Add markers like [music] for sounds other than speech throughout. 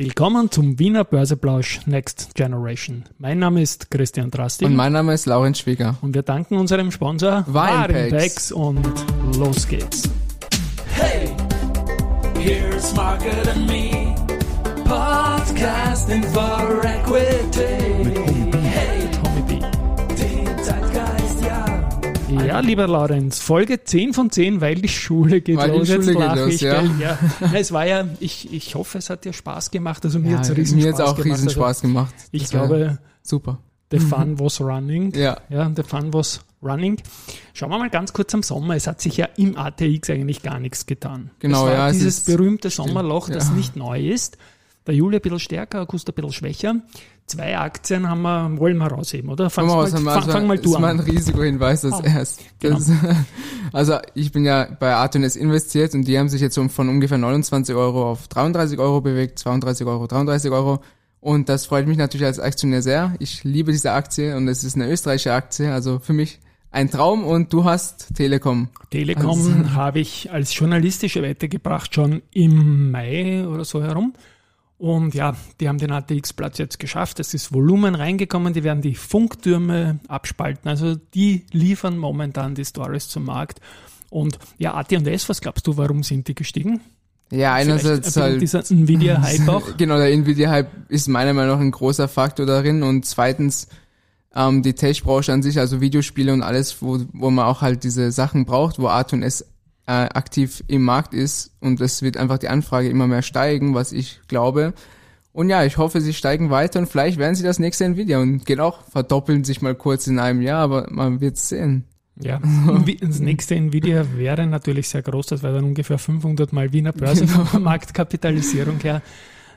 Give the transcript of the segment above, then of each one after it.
Willkommen zum Wiener Börseplausch Next Generation. Mein Name ist Christian Drastig. Und mein Name ist Laurenz Schwieger. Und wir danken unserem Sponsor Warenpacks. und los geht's. Hey, here's Market and Me, podcasting for equity. Ja. Lieber Laurenz, Folge 10 von 10, weil die Schule geht Weil die los. Schule geht lach los, ich, ja. ja. Na, Es war ja, ich, ich hoffe, es hat dir Spaß gemacht. Also mir Ja, hat's riesen mir Spaß auch gemacht. riesen Also Spaß gemacht. ich Das war glaube, super. the fun was running. Ja. Ja, the fun was running. Schauen wir mal ganz kurz am Sommer. Es hat sich ja im ATX eigentlich gar nichts getan. Genau, es ja, es Dieses berühmte Sommerloch, das ja. nicht neu ist. Der Juli ein bisschen stärker, August ein bisschen schwächer. Zwei Aktien haben wir, wollen wir rausheben, oder? Aus, mal, also, fang, fang mal ist du mal ein an. Risikohinweis als Ah, erst. Das, [laughs] also ich bin ja bei Artones investiert und die haben sich jetzt von ungefähr 29 Euro auf 33 Euro bewegt, 32 Euro, 33 Euro. Und das freut mich natürlich als Aktionär sehr. Ich liebe diese Aktie und es ist eine österreichische Aktie, also für mich ein Traum und du hast Telekom. Telekom Also- [laughs] habe ich als journalistische Wette gebracht, schon im Mai oder so herum. Und ja, die haben den ATX-Platz jetzt geschafft. Es ist Volumen reingekommen, die werden die Funktürme abspalten. Also die liefern momentan die Stories zum Markt. Und ja, AT&S, was glaubst du, warum sind die gestiegen? Ja, einerseits ein halt dieser Nvidia-Hype auch. [laughs] Genau, der Nvidia-Hype ist meiner Meinung nach ein großer Faktor darin und zweitens ähm, die Tech-Branche an sich, also Videospiele und alles, wo, wo man auch halt diese Sachen braucht, wo Arton S äh, aktiv im Markt ist und es wird einfach die Anfrage immer mehr steigen, was ich glaube. Und ja, ich hoffe, sie steigen weiter und vielleicht werden sie das nächste Nvidia und geht auch, verdoppeln sich mal kurz in einem Jahr, aber man wird sehen. Ja, das nächste Nvidia wäre natürlich sehr groß, das wäre dann ungefähr 500 mal Wiener Börse Genau. von der Marktkapitalisierung her.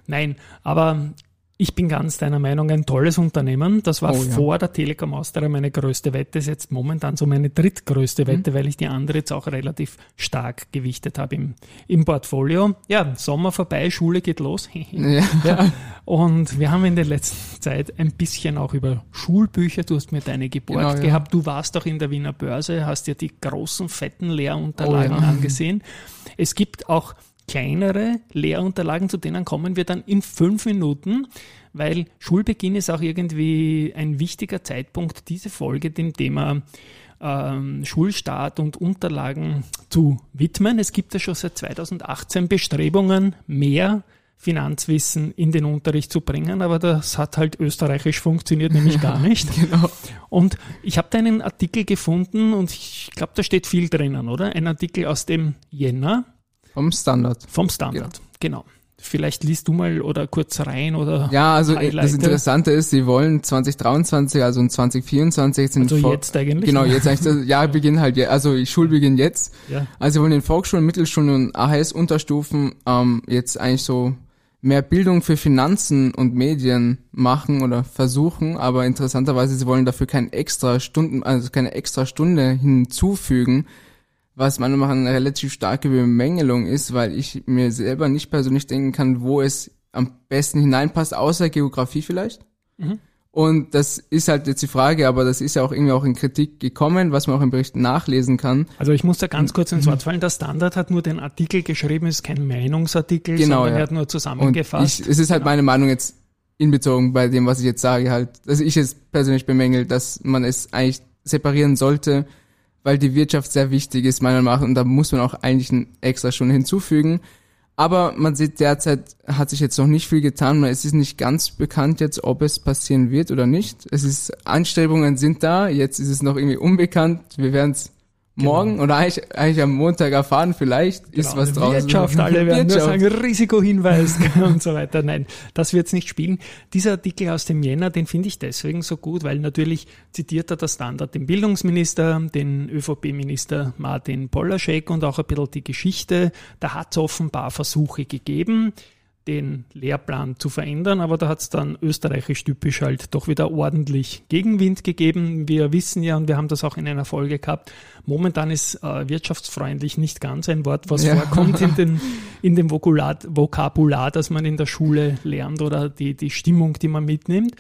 Nein, aber ich bin ganz deiner Meinung, ein tolles Unternehmen. Das war Oh ja. vor der Telekom Austria meine größte Wette, ist jetzt momentan so meine drittgrößte Wette, Mhm. weil ich die andere jetzt auch relativ stark gewichtet habe im, im Portfolio. Ja, Sommer vorbei, Schule geht los. [laughs] Ja. Ja. Und wir haben in der letzten Zeit ein bisschen auch über Schulbücher, du hast mir deine geborgt Genau, ja. gehabt, du warst auch in der Wiener Börse, hast dir die großen, fetten Lehrunterlagen Oh, angesehen. Es gibt auch kleinere Lehrunterlagen, zu denen kommen wir dann in fünf Minuten, weil Schulbeginn ist auch irgendwie ein wichtiger Zeitpunkt, diese Folge dem Thema ähm, Schulstart und Unterlagen zu widmen. Es gibt ja schon seit 2018 Bestrebungen, mehr Finanzwissen in den Unterricht zu bringen, aber das hat halt österreichisch funktioniert nämlich gar [laughs] nicht. Genau. Und ich habe da einen Artikel gefunden und ich glaube, da steht viel drinnen, oder? Ein Artikel aus dem Jänner Vom Standard. vom Standard. Genau. Vielleicht liest du mal oder kurz rein oder Ja, also äh, Highlighte. das Interessante ist, sie wollen 2023, also in 2024 sind also vor- jetzt eigentlich. Genau, jetzt eigentlich das Jahrbeginn halt, je- also Schulbeginn jetzt. Ja. Also sie wollen in Volksschulen, Mittelschulen und AHS-Unterstufen ähm, jetzt eigentlich so mehr Bildung für Finanzen und Medien machen oder versuchen, aber interessanterweise sie wollen dafür keine extra Stunden, also keine extra Stunde hinzufügen, was meiner Meinung nach eine relativ starke Bemängelung ist, weil ich mir selber nicht persönlich denken kann, wo es am besten hineinpasst, außer Geografie vielleicht. Mhm. Und das ist halt jetzt die Frage, aber das ist ja auch irgendwie auch in Kritik gekommen, was man auch im Bericht nachlesen kann. Also ich muss da ganz kurz Mhm. ins Wort fallen. Der Standard hat nur den Artikel geschrieben, ist kein Meinungsartikel, Genau, sondern ja. er hat nur zusammengefasst. ich, es ist halt meine Meinung jetzt inbezogen bei dem, was ich jetzt sage, halt, dass ich es persönlich bemängel, dass man es eigentlich separieren sollte, weil die Wirtschaft sehr wichtig ist, meiner Meinung nach, und da muss man auch eigentlich eine extra Stunde hinzufügen. Aber man sieht derzeit hat sich jetzt noch nicht viel getan. Man- Es ist nicht ganz bekannt jetzt, ob es passieren wird oder nicht. Es ist Anstrebungen sind da. Jetzt ist es noch irgendwie unbekannt. Wir werden es morgen oder eigentlich, eigentlich am Montag erfahren. Vielleicht ist Genau, was draußen. Wirtschaft, alle werden nur Wirtschaft. sagen, Risikohinweis [laughs] und so weiter. Nein, das wird's nicht spielen. Dieser Artikel aus dem Jänner, den finde ich deswegen so gut, weil natürlich zitiert er der Standard den Bildungsminister, den ÖVP-Minister Martin Polaschek und auch ein bisschen die Geschichte. Da hat's offenbar Versuche gegeben, den Lehrplan zu verändern, aber da hat's dann österreichisch typisch halt doch wieder ordentlich Gegenwind gegeben. Wir wissen ja, und wir haben das auch in einer Folge gehabt, momentan ist äh, wirtschaftsfreundlich nicht ganz ein Wort, was Ja. vorkommt in, den, [laughs] in dem Vokular, Vokabular, das man in der Schule lernt oder die, die Stimmung, die man mitnimmt.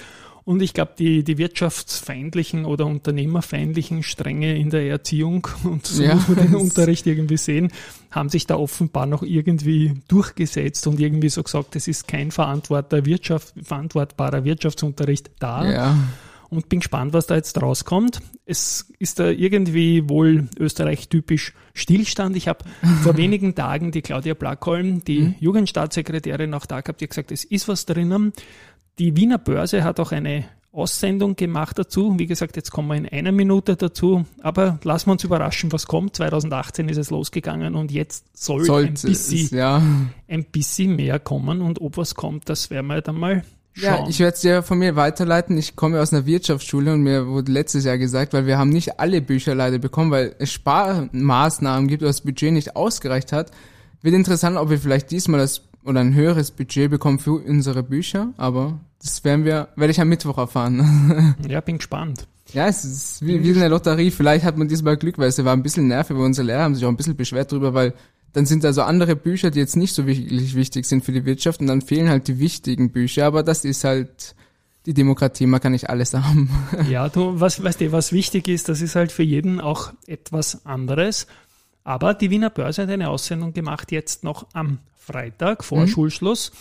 Und ich glaube, die, die wirtschaftsfeindlichen oder unternehmerfeindlichen Stränge in der Erziehung [laughs] und so Ja, muss man den Unterricht irgendwie sehen, haben sich da offenbar noch irgendwie durchgesetzt und irgendwie so gesagt, es ist kein verantwortbarer, Wirtschaft, verantwortbarer Wirtschaftsunterricht da Ja. und bin gespannt, was da jetzt rauskommt. Es ist da irgendwie wohl Österreich-typisch Stillstand. Ich habe [laughs] vor wenigen Tagen die Claudia Blackholm, die Jugendstaatssekretärin, auch da gehabt, die hat gesagt, es ist was drinnen. Die Wiener Börse hat auch eine Aussendung gemacht dazu. Wie gesagt, jetzt kommen wir in einer Minute dazu. Aber lassen wir uns überraschen, was kommt. 2018 ist es losgegangen und jetzt soll ein Sollte es, bisschen, ja. ein bisschen mehr kommen. Und ob was kommt, das werden wir dann mal schauen. Ja, ich werde es dir von mir weiterleiten. Ich komme aus einer Wirtschaftsschule und mir wurde letztes Jahr gesagt, weil wir haben nicht alle Bücher leider bekommen, weil es Sparmaßnahmen gibt oder das Budget nicht ausgereicht hat. Wird interessant, ob wir vielleicht diesmal das oder ein höheres Budget bekommen für unsere Bücher, aber das werden wir, werde ich am Mittwoch erfahren. [laughs] ja, bin gespannt. ja, es ist wie, wie eine Lotterie. Vielleicht hat man diesmal Glück, weil es war ein bisschen nervig, weil unsere Lehrer haben sich auch ein bisschen beschwert drüber, weil dann sind da so andere Bücher, die jetzt nicht so wirklich wichtig sind für die Wirtschaft und dann fehlen halt die wichtigen Bücher, aber das ist halt die Demokratie, man kann nicht alles haben. Ja, du, was, weißt du, was wichtig ist, das ist halt für jeden auch etwas anderes. Aber die Wiener Börse hat eine Aussendung gemacht, jetzt noch am Freitag vor Schulschluss.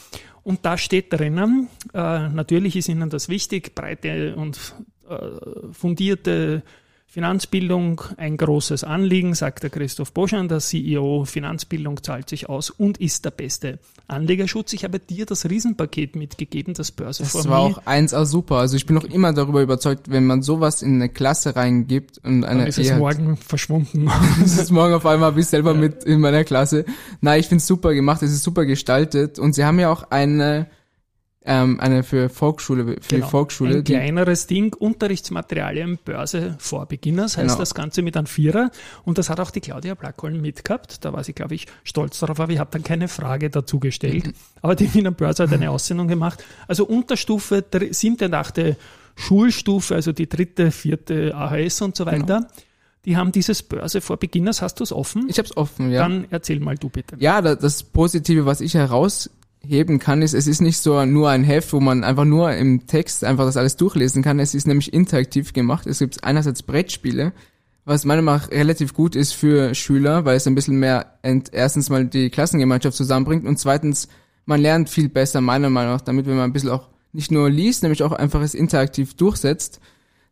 Und da steht drinnen, äh, natürlich ist Ihnen das wichtig, breite und äh, fundierte Finanzbildung ein großes Anliegen, sagt der Christoph Boschan, der CEO. Finanzbildung zahlt sich aus und ist der beste Anlegerschutz. Ich habe dir das Riesenpaket mitgegeben, das Börse Das war auch 1A super. Also ich bin noch immer darüber überzeugt, wenn man sowas in eine Klasse reingibt und eine [laughs] Dann ist es morgen verschwunden. Es ist morgen auf einmal ich selber mit in meiner Klasse. Nein, ich finde es super gemacht, es ist super gestaltet und sie haben ja auch eine ähm, eine für Volksschule für Genau. die Volksschule, Ein kleineres Ding, Unterrichtsmaterialien, Börse vor Beginners heißt Genau. das Ganze mit einem Vierer. Und das hat auch die Claudia Blackholm mitgehabt. Da war sie, glaube ich, stolz darauf, aber ich habe dann keine Frage dazu gestellt. Aber die Wiener Börse hat eine Aussendung gemacht. Also Unterstufe, siebte und achte Schulstufe, also die dritte, vierte AHS und so weiter. Die haben dieses Börse vor Beginners. Hast du es offen? Genau. ich hab's offen, ja. Dann erzähl mal du bitte. Ja, da- das Positive, was ich herausheben kann, ist, es ist nicht so nur ein Heft, wo man einfach nur im Text einfach das alles durchlesen kann. Es ist nämlich interaktiv gemacht. Es gibt einerseits Brettspiele, was meiner Meinung nach relativ gut ist für Schüler, weil es ein bisschen mehr erstens mal die Klassengemeinschaft zusammenbringt und zweitens man lernt viel besser meiner Meinung nach, damit wenn man ein bisschen auch nicht nur liest, nämlich auch einfach es interaktiv durchsetzt.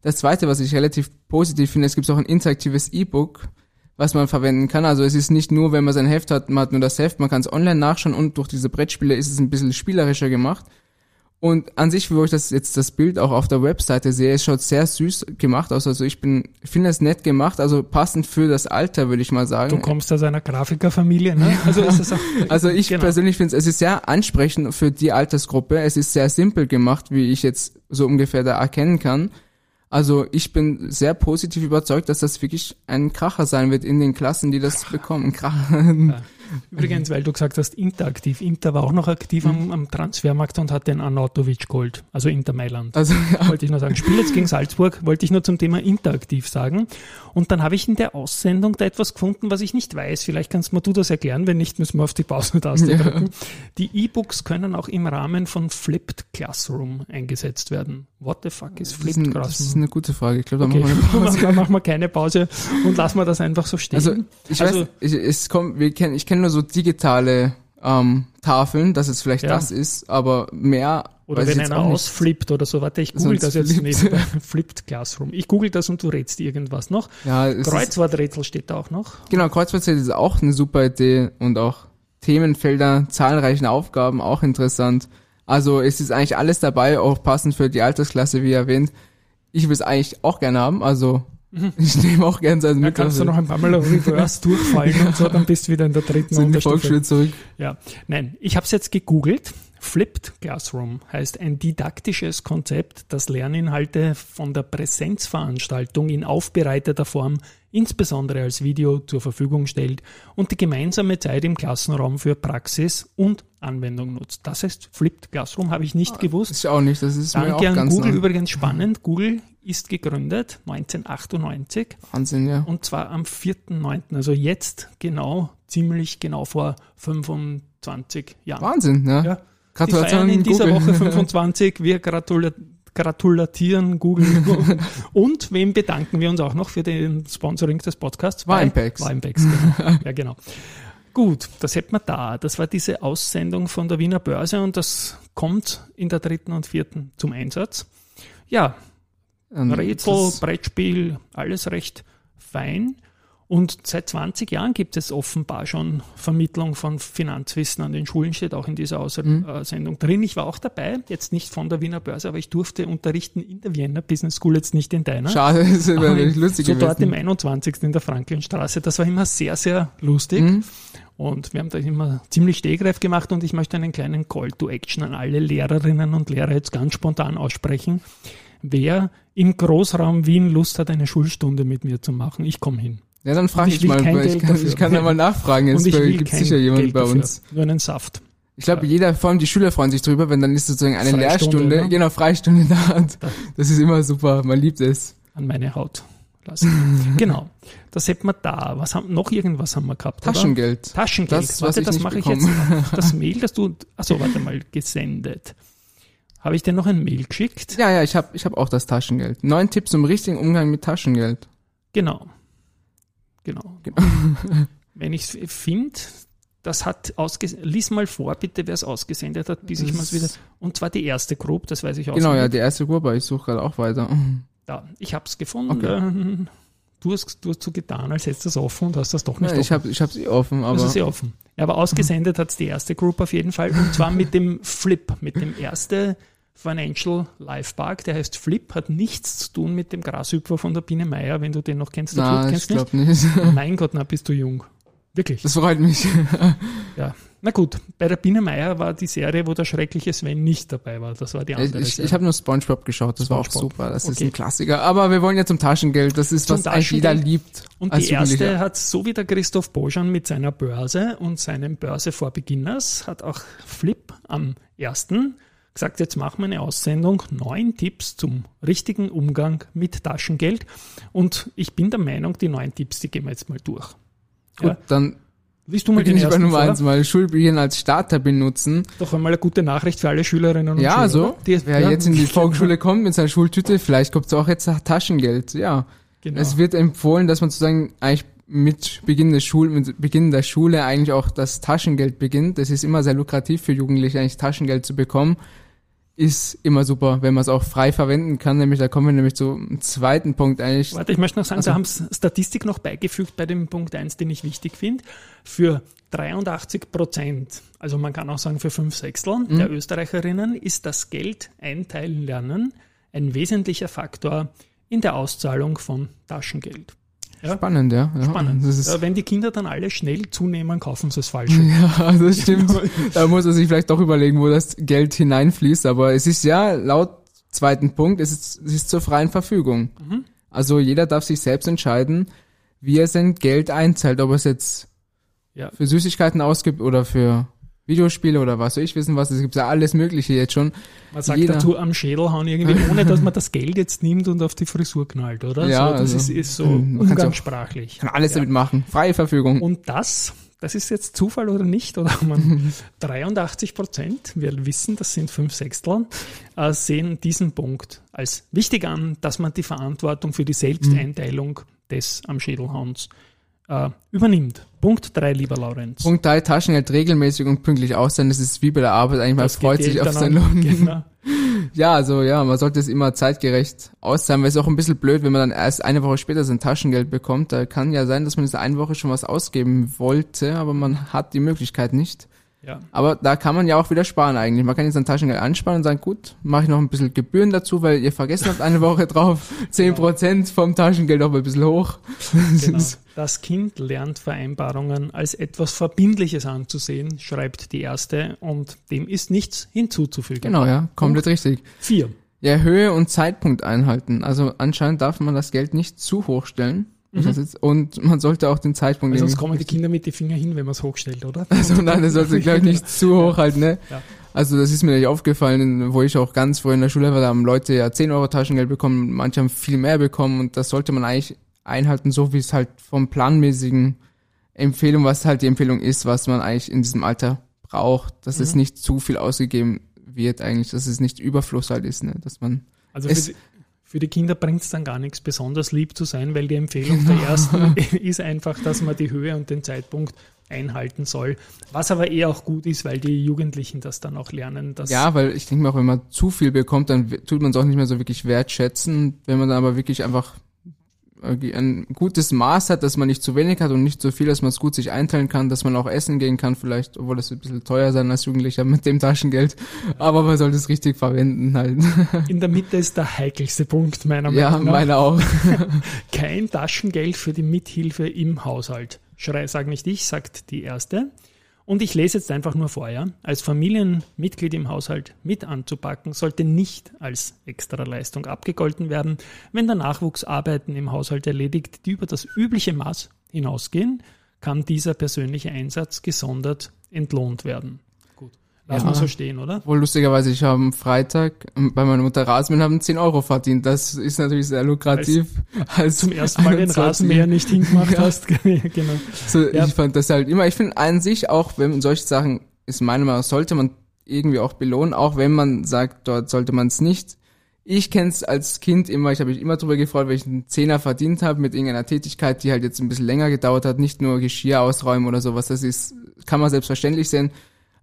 Das zweite, was ich relativ positiv finde, es gibt auch ein interaktives E-Book, was man verwenden kann. Also es ist nicht nur, wenn man sein Heft hat, man hat nur das Heft, man kann es online nachschauen und durch diese Brettspiele ist es ein bisschen spielerischer gemacht. Und an sich, wo ich das jetzt das Bild auch auf der Webseite sehe, es schaut sehr süß gemacht aus. Also ich bin, finde es nett gemacht, also passend für das Alter, würde ich mal Du sagen. kommst aus einer Grafikerfamilie, ne? Also ist das auch, [laughs] Also ich Genau. persönlich finde es, es ist sehr ansprechend für die Altersgruppe. Es ist sehr simpel gemacht, wie ich jetzt so ungefähr da erkennen kann. Also ich bin sehr positiv überzeugt, dass das wirklich ein Kracher sein wird in den Klassen, die das bekommen. Kracher. [laughs] Übrigens, weil du gesagt hast, interaktiv. Inter war auch noch aktiv Mhm. am, am Transfermarkt und hat den Arnautovic geholt, also Inter Mailand. Also ja, Wollte ich nur sagen. Spiel jetzt gegen Salzburg, wollte ich nur zum Thema interaktiv sagen. Und dann habe ich in der Aussendung da etwas gefunden, was ich nicht weiß. Vielleicht kannst mir du das erklären, wenn nicht, müssen wir auf die Pause-Taste [laughs] Ja. drücken. Die E-Books können auch im Rahmen von Flipped Classroom eingesetzt werden. What the fuck is Flipped ein, das ist Classroom? eine gute Frage. Ich glaube, da Okay, machen wir eine Pause. [laughs] dann machen wir keine Pause und lassen wir das einfach so stehen. Also ich Also- weiß, ich, es kommt, wir kennen, ich kenne nur so digitale ähm, Tafeln, dass es vielleicht Ja. das ist, aber mehr Oder wenn einer nicht. ausflippt oder so. Warte, ich google das jetzt flippt. [laughs] nebenbei. Flipped Classroom. Ich google das und du rätst irgendwas noch. Ja, Kreuzworträtsel steht da auch noch. genau, Kreuzworträtsel ist auch eine super Idee und auch Themenfelder, zahlreichen Aufgaben, auch interessant. Also es ist eigentlich alles dabei, auch passend für die Altersklasse, wie erwähnt. Ich will es eigentlich auch gerne haben, also [laughs] ich nehme auch gerne sein Mhm. Da kannst du noch ein paar Mal reverse durchfallen und so, dann bist du wieder in der dritten die Unterstufe. Volksschule zurück. Ja, nein, ich habe es jetzt gegoogelt. Flipped Classroom heißt ein didaktisches Konzept, das Lerninhalte von der Präsenzveranstaltung in aufbereiteter Form, insbesondere als Video, zur Verfügung stellt und die gemeinsame Zeit im Klassenraum für Praxis und Anwendung nutzt. Das heißt, Flipped Classroom habe ich nicht gewusst. Das ist auch nicht, das ist mir auch Danke an ganz Google, neu. übrigens spannend. Google ist gegründet 1998 Wahnsinn, ja. und zwar am 4.9., also jetzt genau, ziemlich genau vor 25 Jahren. Wahnsinn, ja. Ja. Die Gratulation feiern in dieser Google. Woche [laughs] 25. Wir gratulieren gratulatieren, googeln. [laughs] und wem bedanken wir uns auch noch für den Sponsoring des Podcasts? Bei Winepacks. Winepacks, genau. [laughs] ja, genau. Gut, das hätten wir da. Das war diese Aussendung von der Wiener Börse und das kommt in der dritten und vierten zum Einsatz. Ja, Ähm, Rätsel, Brettspiel, alles recht fein. Und seit 20 Jahren gibt es offenbar schon Vermittlung von Finanzwissen an den Schulen, steht auch in dieser Mhm. Aussendung drin. Ich war auch dabei, jetzt nicht von der Wiener Börse, aber ich durfte unterrichten in der Vienna Business School, jetzt nicht in deiner. Schade, das wäre Aber wirklich lustig so dort im gewesen. 21. in der Franklinstraße. Das war immer sehr, sehr lustig. Mhm. Und wir haben da immer ziemlich stehgreif gemacht und ich möchte einen kleinen Call to Action an alle Lehrerinnen und Lehrer jetzt ganz spontan aussprechen. Wer im Großraum Wien Lust hat, eine Schulstunde mit mir zu machen, ich komme hin. Ja, dann frage Und ich ich, mal. Ich kann, ich kann da mal nachfragen. und will gibt sicher jemanden Geld bei uns. Nur einen Saft. Ich glaube, jeder, vor allem die Schüler freuen sich drüber, wenn dann ist sozusagen eine Freistunde, Lehrstunde, ne? genau, Freistunde da. Das ist immer super, man liebt es. an meine Haut lassen. [laughs] genau. Das hätten wir da. Was haben, noch irgendwas haben wir gehabt, oder? Taschengeld. Taschengeld. Das, was Warte, das mache ich jetzt. Das [laughs] Mail, das du, achso, warte mal, gesendet. Habe ich dir noch ein Mail geschickt? Ja, ja, ich habe ich hab auch das Taschengeld. Neun Tipps zum richtigen Umgang mit Taschengeld. Genau. Genau. Genau. [laughs] Wenn ich es finde, das hat ausgesendet, lies mal vor, bitte, wer es ausgesendet hat, bis ich mal Das- wieder, und zwar die erste Group, das weiß ich auch. Genau, ja, die erste Gruppe, ich suche gerade auch weiter. [laughs] Da, ich habe es gefunden. [laughs] Du hast, du hast so getan, als hättest du es offen und hast das doch nicht Ja, ich offen. habe ich hab's eh offen, Das ist aber ja offen. Ja, aber ausgesendet hat es die erste Group auf jeden Fall. Und zwar mit dem Flip, mit dem erste Financial Life Park. Der heißt Flip, hat nichts zu tun mit dem Grashüpfer von der Biene Meier, wenn du den noch kennst. Na, Flip ich kennst du glaube nicht. Mein [laughs] Gott, na, bist du jung. Wirklich. Das freut mich. [laughs] Ja. Na gut, bei der Biene Meier war die Serie, wo der schreckliche Sven nicht dabei war. Das war die Ich, andere ich, Serie. ich habe nur SpongeBob geschaut, das war auch SpongeBob. super. Das ist Okay. ein Klassiker. Aber wir wollen ja zum Taschengeld. Das ist, Zum was eigentlich jeder liebt. Und die erste hat, so wie der Christoph Bojan mit seiner Börse und seinem Börse for Beginners, hat auch Flip am ersten gesagt, jetzt machen wir eine Aussendung, neun Tipps zum richtigen Umgang mit Taschengeld. Und ich bin der Meinung, die neun Tipps, die gehen wir jetzt mal durch. Gut, Ja. dann Liest du mal den beginne ich bei Nummer eins mal. Schulbeginn als Starter benutzen. Doch einmal eine gute Nachricht für alle Schülerinnen und Ja, Schüler. so. Die- Wer ja, jetzt in die [laughs] Volksschule kommt mit seiner Schultüte, vielleicht kommt es auch jetzt nach Taschengeld. Ja. Genau. Es wird empfohlen, dass man sozusagen eigentlich mit Beginn der Schule, mit Beginn der Schule eigentlich auch das Taschengeld beginnt. Das ist immer sehr lukrativ für Jugendliche, eigentlich Taschengeld zu bekommen. Ist immer super, wenn man es auch frei verwenden kann. Nämlich, da kommen wir nämlich zum zweiten Punkt eigentlich. Warte, ich möchte noch sagen, Also- Sie haben Statistik noch beigefügt bei dem Punkt 1, den ich wichtig finde. Für 83 Prozent, also man kann auch sagen für fünf Sechstel Mhm. der Österreicherinnen, ist das Geld einteilen lernen ein wesentlicher Faktor in der Auszahlung von Taschengeld. Ja, Spannend, ja. ja. spannend. Ja, wenn die Kinder dann alle schnell zunehmen, kaufen sie es falsch. [laughs] Ja, das [laughs] stimmt. da muss er sich vielleicht doch überlegen, wo das Geld hineinfließt. Aber es ist ja laut zweiten Punkt, es ist, es ist zur freien Verfügung. Mhm. Also jeder darf sich selbst entscheiden, wie er sein Geld einzahlt, ob er es jetzt Ja. für Süßigkeiten ausgibt oder für Videospiele oder was soll ich wissen was. Es gibt ja alles Mögliche jetzt schon. Man sagt Jeder. dazu am Schädel hauen irgendwie, [laughs] ohne dass man das Geld jetzt nimmt und auf die Frisur knallt, oder? Ja, so, das also, ist, ist so auch- umgangssprachlich. Kann alles Ja. damit machen. Freie Verfügung. Und das, das ist jetzt Zufall oder nicht, oder man [laughs] 83 Prozent, wir wissen, das sind fünf Sechstel, äh, sehen diesen Punkt als wichtig an, dass man die Verantwortung für die Selbsteinteilung des am Schädelhauens äh, übernimmt. Punkt drei, lieber Laurenz. Punkt drei, Taschengeld regelmäßig und pünktlich auszahlen. Das ist wie bei der Arbeit eigentlich, man Das freut sich auf seinen Lohn. Genau. [laughs] Ja, also ja, man sollte es immer zeitgerecht auszahlen, weil es ist auch ein bisschen blöd, wenn man dann erst eine Woche später sein Taschengeld bekommt. Da kann ja sein, dass man in einen Woche schon was ausgeben wollte, aber man hat die Möglichkeit nicht. Ja. Aber da kann man ja auch wieder sparen eigentlich. Man kann jetzt sein Taschengeld ansparen und sagen, gut, mache ich noch ein bisschen Gebühren dazu, weil ihr vergessen habt eine Woche drauf. [laughs] Zehn Prozent vom Taschengeld auch ein bisschen hoch. Genau. [laughs] Das Kind lernt Vereinbarungen als etwas Verbindliches anzusehen, schreibt die erste, und dem ist nichts hinzuzufügen. Genau, ja, komplett richtig. Vier. Ja, Höhe und Zeitpunkt einhalten. Also anscheinend darf man das Geld nicht zu hoch stellen. Das ist, und man sollte auch den Zeitpunkt Weil sonst irgendwie- kommen die Kinder mit die Finger hin, wenn man es hochstellt, oder? [laughs] Also nein, das sollte glaube ich nicht zu [laughs] hoch halten, ne? Ja. Also das ist mir nicht aufgefallen, wo ich auch ganz früher in der Schule war, da haben Leute ja 10 Euro Taschengeld bekommen, manche haben viel mehr bekommen und das sollte man eigentlich einhalten, so wie es halt vom planmäßigen Empfehlung, was halt die Empfehlung ist, was man eigentlich in diesem Alter braucht, dass es Mhm. nicht zu viel ausgegeben wird eigentlich, dass es nicht Überfluss halt ist, ne? dass man Also für Es- die, für die Kinder bringt es dann gar nichts, besonders lieb zu sein, weil die Empfehlung der ersten [laughs] ist einfach, dass man die Höhe und den Zeitpunkt einhalten soll. Was aber eher auch gut ist, weil die Jugendlichen das dann auch lernen. Dass Ja, weil ich denke mir auch, wenn man zu viel bekommt, dann tut man es auch nicht mehr so wirklich wertschätzen. Wenn man dann aber wirklich einfach ein gutes Maß hat, dass man nicht zu wenig hat und nicht so viel, dass man es gut sich einteilen kann, dass man auch essen gehen kann, vielleicht, obwohl das ein bisschen teuer sein als Jugendlicher mit dem Taschengeld. Aber man sollte es richtig verwenden halt. in der Mitte ist der heikelste Punkt meiner ja, Meinung nach. meine auch. [laughs] Kein Taschengeld für die Mithilfe im Haushalt. Schrei, sag nicht ich, sagt die erste. Und ich lese jetzt einfach nur vor, ja. Als Familienmitglied im Haushalt mit anzupacken, sollte nicht als Extraleistung abgegolten werden, wenn der Nachwuchs Arbeiten im Haushalt erledigt, die über das übliche Maß hinausgehen, kann dieser persönliche Einsatz gesondert entlohnt werden. Lass Ja. mal so stehen, oder? Wohl lustigerweise, ich habe am Freitag ähm, bei meiner Mutter Rasenmähen haben 10 Euro verdient. Das ist natürlich sehr lukrativ. Als, Zum ersten Mal den 21. Rasenmäher nicht hingemacht [laughs] Ja. hast. [laughs] genau. So, Ja. Ich fand das halt immer, ich finde an sich auch, wenn solche Sachen, ist meiner Meinung nach, sollte man irgendwie auch belohnen, auch wenn man sagt, dort sollte man es nicht. Ich kenne es als Kind immer, ich habe mich immer drüber gefreut, wenn ich einen Zehner verdient habe mit irgendeiner Tätigkeit, die halt jetzt ein bisschen länger gedauert hat, nicht nur Geschirr ausräumen oder sowas, das ist, kann man selbstverständlich sehen.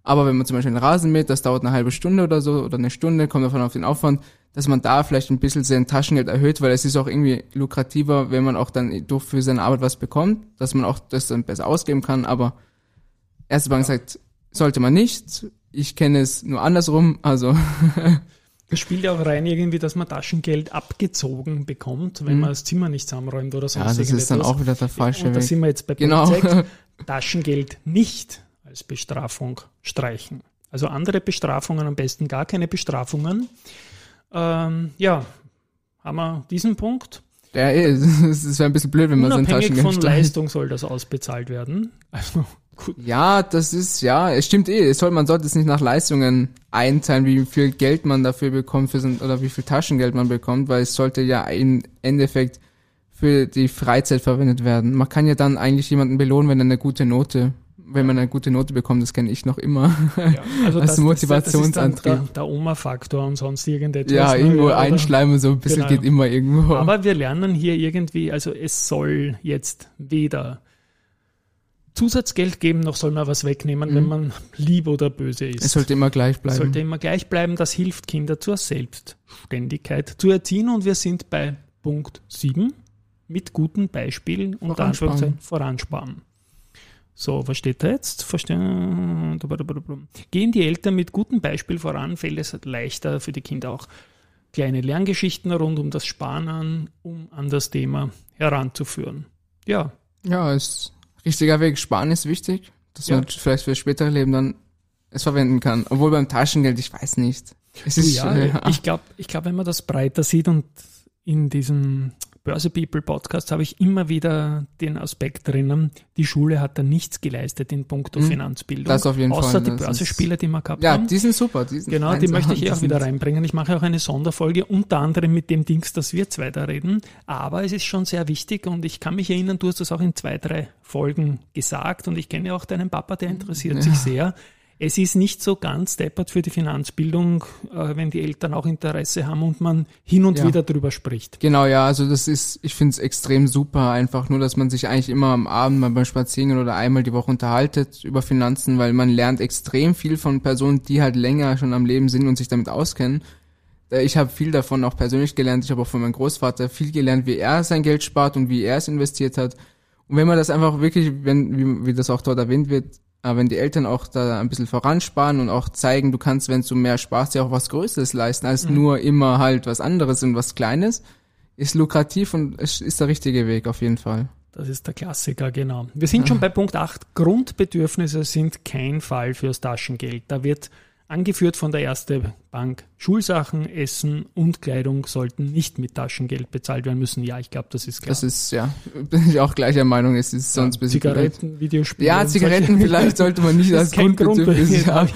Aber wenn man zum Beispiel einen Rasen mäht, das dauert eine halbe Stunde oder so, oder eine Stunde, kommt davon auf den Aufwand, dass man da vielleicht ein bisschen sein Taschengeld erhöht, weil es ist auch irgendwie lukrativer, wenn man auch dann durch für seine Arbeit was bekommt, dass man auch das dann besser ausgeben kann, aber erste Bank sagt, sollte man nicht. Ich kenne es nur andersrum, also [laughs] Es spielt ja auch rein irgendwie, dass man Taschengeld abgezogen bekommt, wenn Mhm. man das Zimmer nicht zusammenräumt oder sonst ja, das ist dann auch wieder der falsche Und da sind wir jetzt bei Genau. Punkt [laughs] 6. Taschengeld nicht als Bestrafung streichen. Also andere Bestrafungen, am besten gar keine Bestrafungen. Ähm, ja, haben wir diesen Punkt. Ja, eh, [laughs] es wäre ein bisschen blöd, wenn man sein Unabhängig Taschengeld von streicht. Leistung soll das ausbezahlt werden. Also gut. Ja, das ist, ja, es stimmt eh. Es soll, man sollte es nicht nach Leistungen einteilen, wie viel Geld man dafür bekommt für sein, oder wie viel Taschengeld man bekommt, weil es sollte ja im Endeffekt für die Freizeit verwendet werden. Man kann ja dann eigentlich jemanden belohnen, wenn er eine gute Note, wenn man eine gute Note bekommt, das kenne ich noch immer. Ja, [laughs] also Als das, Motivationsantrieb. Das der, der Oma-Faktor und sonst irgendetwas. ja, ne? irgendwo oder- einschleimen, so ein bisschen Genau. geht immer irgendwo. Aber wir lernen hier irgendwie, also es soll jetzt weder Zusatzgeld geben, noch soll man was wegnehmen, wenn man lieb oder böse ist. Mhm. es sollte immer gleich bleiben. sollte immer gleich bleiben. Das hilft Kinder zur Selbstständigkeit zu erziehen. Und wir sind bei Punkt 7 mit guten Beispielen und Voransparen. Anführungszeichen voransparen. So, was steht da jetzt? Verstehen. Gehen die Eltern mit gutem Beispiel voran, fällt es leichter für die Kinder auch kleine Lerngeschichten rund um das Sparen an, um an das Thema heranzuführen. Ja, Ja, ist richtiger Weg. Sparen ist wichtig, dass Ja. man vielleicht für das spätere Leben dann es verwenden kann. Obwohl beim Taschengeld, ich weiß nicht. Es ist, ja, äh, ich glaube, ich glaub, wenn man das breiter sieht und in diesem Börse People Podcast habe ich immer wieder den Aspekt drinnen, die Schule hat da nichts geleistet in puncto Mhm. Finanzbildung. Das auf jeden außer Fall, die das Börsespiele, die wir gehabt ja, haben. die sind super. Die sind Genau, die 1A, möchte ich die auch wieder reinbringen. Ich mache auch eine Sonderfolge, unter anderem mit dem Dings, dass wir zwei da reden. Aber es ist schon sehr wichtig und ich kann mich erinnern, du hast das auch in zwei, drei Folgen gesagt und ich kenne auch deinen Papa, der interessiert sich sehr. Es ist nicht so ganz deppert für die Finanzbildung, äh, wenn die Eltern auch Interesse haben und man hin und Ja. wieder drüber spricht. Genau, ja, also das ist, ich finde es extrem super, einfach nur, dass man sich eigentlich immer am Abend mal beim Spazierengehen oder einmal die Woche unterhaltet über Finanzen, weil man lernt extrem viel von Personen, die halt länger schon am Leben sind und sich damit auskennen. Äh, Ich habe viel davon auch persönlich gelernt, ich habe auch von meinem Großvater viel gelernt, wie er sein Geld spart und wie er es investiert hat. Und wenn man das einfach wirklich, wenn, wie, wie das auch dort erwähnt wird, äh, wenn die Eltern auch da ein bisschen voransparen und auch zeigen, du kannst, wenn du mehr sparst, ja auch was Größeres leisten, als nur immer halt was anderes und was Kleines, ist lukrativ und es ist der richtige Weg auf jeden Fall. Das ist der Klassiker, genau. Wir sind schon [laughs] bei Punkt 8. Grundbedürfnisse sind kein Fall fürs Taschengeld. Da wird angeführt von der Erste Bank. Schulsachen, Essen und Kleidung sollten nicht mit Taschengeld bezahlt werden müssen. Ja, ich glaube, das ist klar. Das ist, ja, [laughs] bin ich auch gleicher Meinung, es ist sonst ein bisschen blöd. Zigaretten, Videospiele. Ja, Zigaretten vielleicht sollte man nicht Das als Grundbedürfnis [laughs] haben.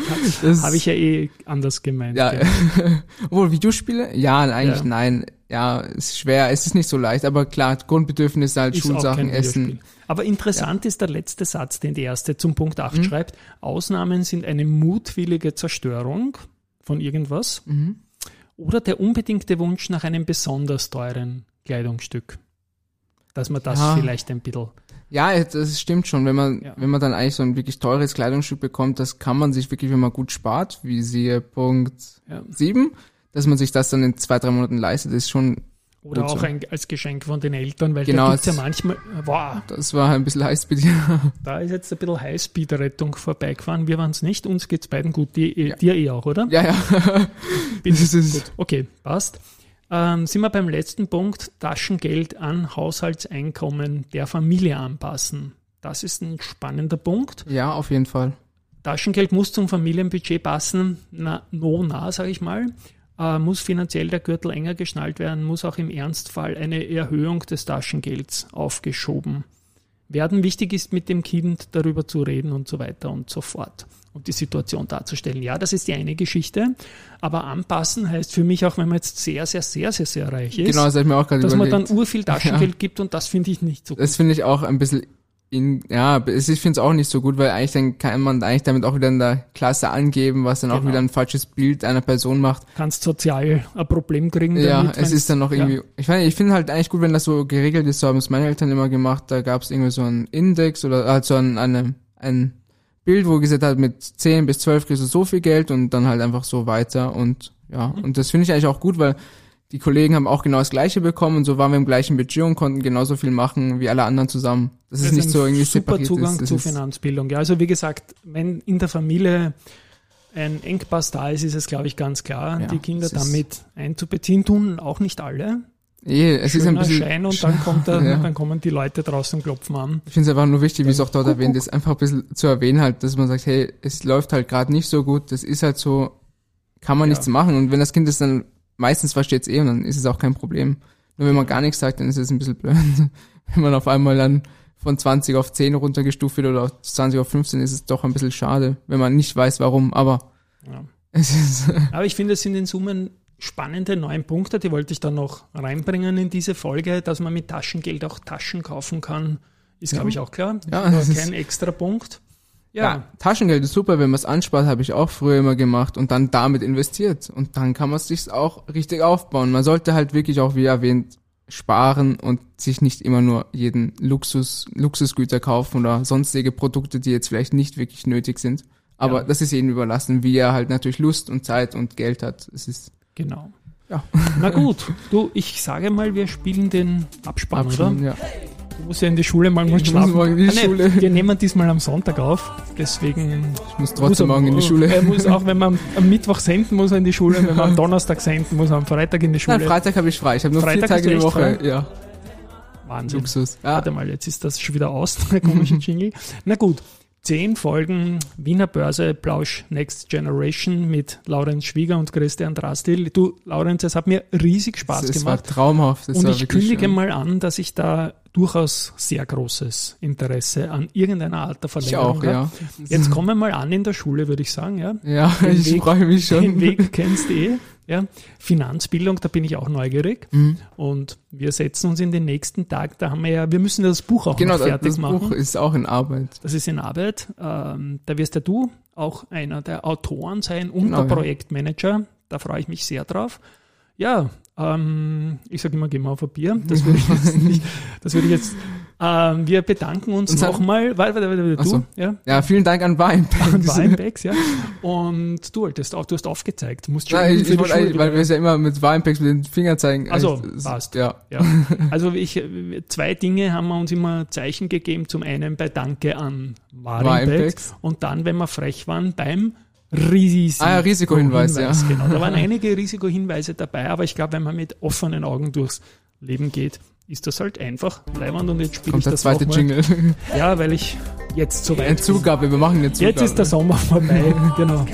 Das- Habe ich ja eh anders gemeint. Ja, gell. [laughs] obwohl Videospiele? Ja, eigentlich Ja. nein. Ja, ist schwer, es ist nicht so leicht, aber klar, Grundbedürfnisse halt Ist Schulsachen, Essen. Aber interessant ist der letzte Satz, den die erste zum Punkt 8 Mhm. schreibt. Ausnahmen sind eine mutwillige Zerstörung von irgendwas Mhm. Oder der unbedingte Wunsch nach einem besonders teuren Kleidungsstück. Dass man das Ja. vielleicht ein bisschen. Ja, das stimmt schon. Wenn man, Ja. wenn man dann eigentlich so ein wirklich teures Kleidungsstück bekommt, das kann man sich wirklich, wenn man gut spart, wie siehe Punkt Ja. 7, dass man sich das dann in zwei, drei Monaten leistet, ist schon, Oder Gut so. auch ein, als Geschenk von den Eltern, weil Genau, da gibt's ja es- manchmal, wow, das war ein bisschen dir. [laughs] da ist jetzt ein bisschen Highspeed-Rettung vorbeigefahren. Wir waren es nicht, uns geht's beiden gut, die, Ja. dir eh auch, oder? ja, ja. [laughs] Bin- [laughs] Das ist- gut. Okay, passt. Ähm, sind wir beim letzten Punkt, Taschengeld an Haushaltseinkommen der Familie anpassen. Das ist ein spannender Punkt. Ja, auf jeden Fall. Taschengeld muss zum Familienbudget passen, na, no, na, sage ich mal. Äh, muss finanziell der Gürtel enger geschnallt werden, muss auch im Ernstfall eine Erhöhung des Taschengelds aufgeschoben werden. Wichtig ist, mit dem Kind darüber zu reden und so weiter und so fort und die Situation darzustellen. Ja, das ist die eine Geschichte, aber anpassen heißt für mich auch, wenn man jetzt sehr, sehr, sehr, sehr, sehr reich ist, Genau, das ich mir auch dass man überlegt. dann urviel [laughs] Taschengeld gibt und das finde ich nicht so gut. Das finde ich auch ein bisschen in, ja, es- ich finde es auch nicht so gut, weil eigentlich dann kann man eigentlich damit auch wieder in der Klasse angeben, was dann auch Genau. wieder ein falsches Bild einer Person macht. Kannst sozial ein Problem kriegen Ja, damit, es wenn's- ist dann noch irgendwie, ich finde ich finde halt eigentlich gut, wenn das so geregelt ist, so haben es meine Eltern immer gemacht, da gab es irgendwie so einen Index oder also ein, eine, ein Bild, wo gesagt hat, mit 10 bis 12 kriegst du so viel Geld und dann halt einfach so weiter und ja, Mhm. und das finde ich eigentlich auch gut, weil die Kollegen haben auch genau das Gleiche bekommen und so waren wir im gleichen Budget und konnten genauso viel machen wie alle anderen zusammen. Das, ist nicht so irgendwie super separiert. Zugang das, zu ist, Finanzbildung. Ja, also wie gesagt, wenn in der Familie ein Engpass da ist, ist es, glaube ich, ganz klar, Ja, die Kinder damit einzubeziehen, tun auch nicht alle. eh, es ist ein Schöner bisschen, Schein und [laughs] dann kommt der, Ja. dann kommen die Leute draußen und klopfen an. Ich finde es einfach nur wichtig, wie es auch dort erwähnt ist, einfach ein bisschen zu erwähnen halt, dass man sagt, hey, es läuft halt gerade nicht so gut, das ist halt so, kann man Ja. nichts machen. Und wenn das Kind es dann meistens versteht es eh und dann ist es auch kein Problem. Nur wenn man gar nichts sagt, dann ist es ein bisschen blöd. [laughs] wenn man auf einmal dann von 20 auf 10 runtergestuft wird oder auf 20 auf 15, ist es doch ein bisschen schade, wenn man nicht weiß, warum. Aber Ja. [laughs] es ist, Aber ich finde, es sind in Summen spannende neun Punkte, die wollte ich dann noch reinbringen in diese Folge, dass man mit Taschengeld auch Taschen kaufen kann, ist, Ja. glaube ich, auch klar. Ja, Aber das ist- kein extra Punkt. Ja. Ja, Taschengeld ist super, wenn man es anspart, habe ich auch früher immer gemacht und dann damit investiert. Und dann kann man es sich auch richtig aufbauen. Man sollte halt wirklich auch, wie erwähnt, sparen und sich nicht immer nur jeden Luxus, Luxusgüter kaufen oder sonstige Produkte, die jetzt vielleicht nicht wirklich nötig sind. Aber Ja. das ist jedem überlassen, wie er halt natürlich Lust und Zeit und Geld hat. Es ist genau. Ja. Na gut, du, ich sage mal, wir spielen den Abspann, oder? Abspann, ja. Du musst ja in die Schule mal musst Ich schlafen. morgen in die Ah, nee, Schule. Wir nehmen diesmal am Sonntag auf, deswegen Ich muss trotzdem muss er- morgen in die Schule. Er muss auch, wenn man am, Mittwoch senden, muss er in die Schule. Wenn man am [laughs] Donnerstag senden, muss am Freitag in die Schule. Nein, Freitag habe ich frei. Ich habe nur Freitag vier Tage die Woche. frei? Ja, Wahnsinn. Luxus. Ja. Warte mal, jetzt ist das schon wieder aus, [laughs] der komische Jingle. Na gut, zehn Folgen Wiener Börse Plausch Next Generation mit Laurenz Schwieger und Christian Drastil. Du, Laurenz, es hat mir riesig Spaß es war gemacht. traumhaft. Es Und war ich kündige schön. mal an, dass ich da durchaus sehr großes Interesse an irgendeiner Art der Ich Verlängerung auch, habe. ja. Jetzt kommen wir mal an in der Schule, würde ich sagen. Ja. Ja, Den ich Weg- freue mich schon. Den Weg kennst du eh. Ja. Finanzbildung, da bin ich auch neugierig. Mhm. Und wir setzen uns in den nächsten Tag, da haben wir ja, wir müssen das Buch auch Genau, noch fertig das machen. Buch ist auch in Arbeit. Das ist in Arbeit. Ähm, da wirst ja du auch einer der Autoren sein und Genau, der ja. Projektmanager. Da freue ich mich sehr drauf. Ja, ähm, ich sage immer, geh mal auf ein Bier. Das [laughs] würde ich jetzt nicht. Das würde ich jetzt. Ähm, wir bedanken uns nochmal. Warte, warte, warte, du, so. ja, Ja, vielen Dank an Weinberg. und Weinbecks, ja. Und du wolltest auch, du hast aufgezeigt. Du musst schon üben ich, ich wollte weil wir es ja immer mit Weinpacks mit den Fingern zeigen. Also, passt. Ja. Ja. Also ich, zwei Dinge haben wir uns immer Zeichen gegeben. Zum einen bei Danke an Warimbex. und dann, wenn wir frech waren, beim Risiko. Ah ja, Risikohinweis, ja. Genau, da waren [laughs] einige Risikohinweise dabei, aber ich glaube, wenn man mit offenen Augen durchs Leben geht, ist das halt einfach leibend und jetzt spiele Kommt ich der das zweite nochmal. Jingle. [laughs] Ja, weil ich jetzt so weit Eine. Zugabe, wir machen eine Zugabe. Jetzt ist der Sommer vorbei, genau.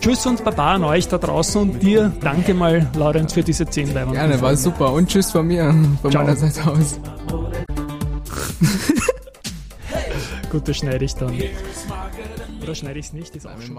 Tschüss und Baba an euch da draußen und dir danke mal, Laurenz, für diese zehn Leibern. Gerne, war super. Und tschüss von mir, von Ciao. meiner Seite aus. [laughs] Gut, das schneide ich dann. Oder schneide ich es nicht? Ist auch schon.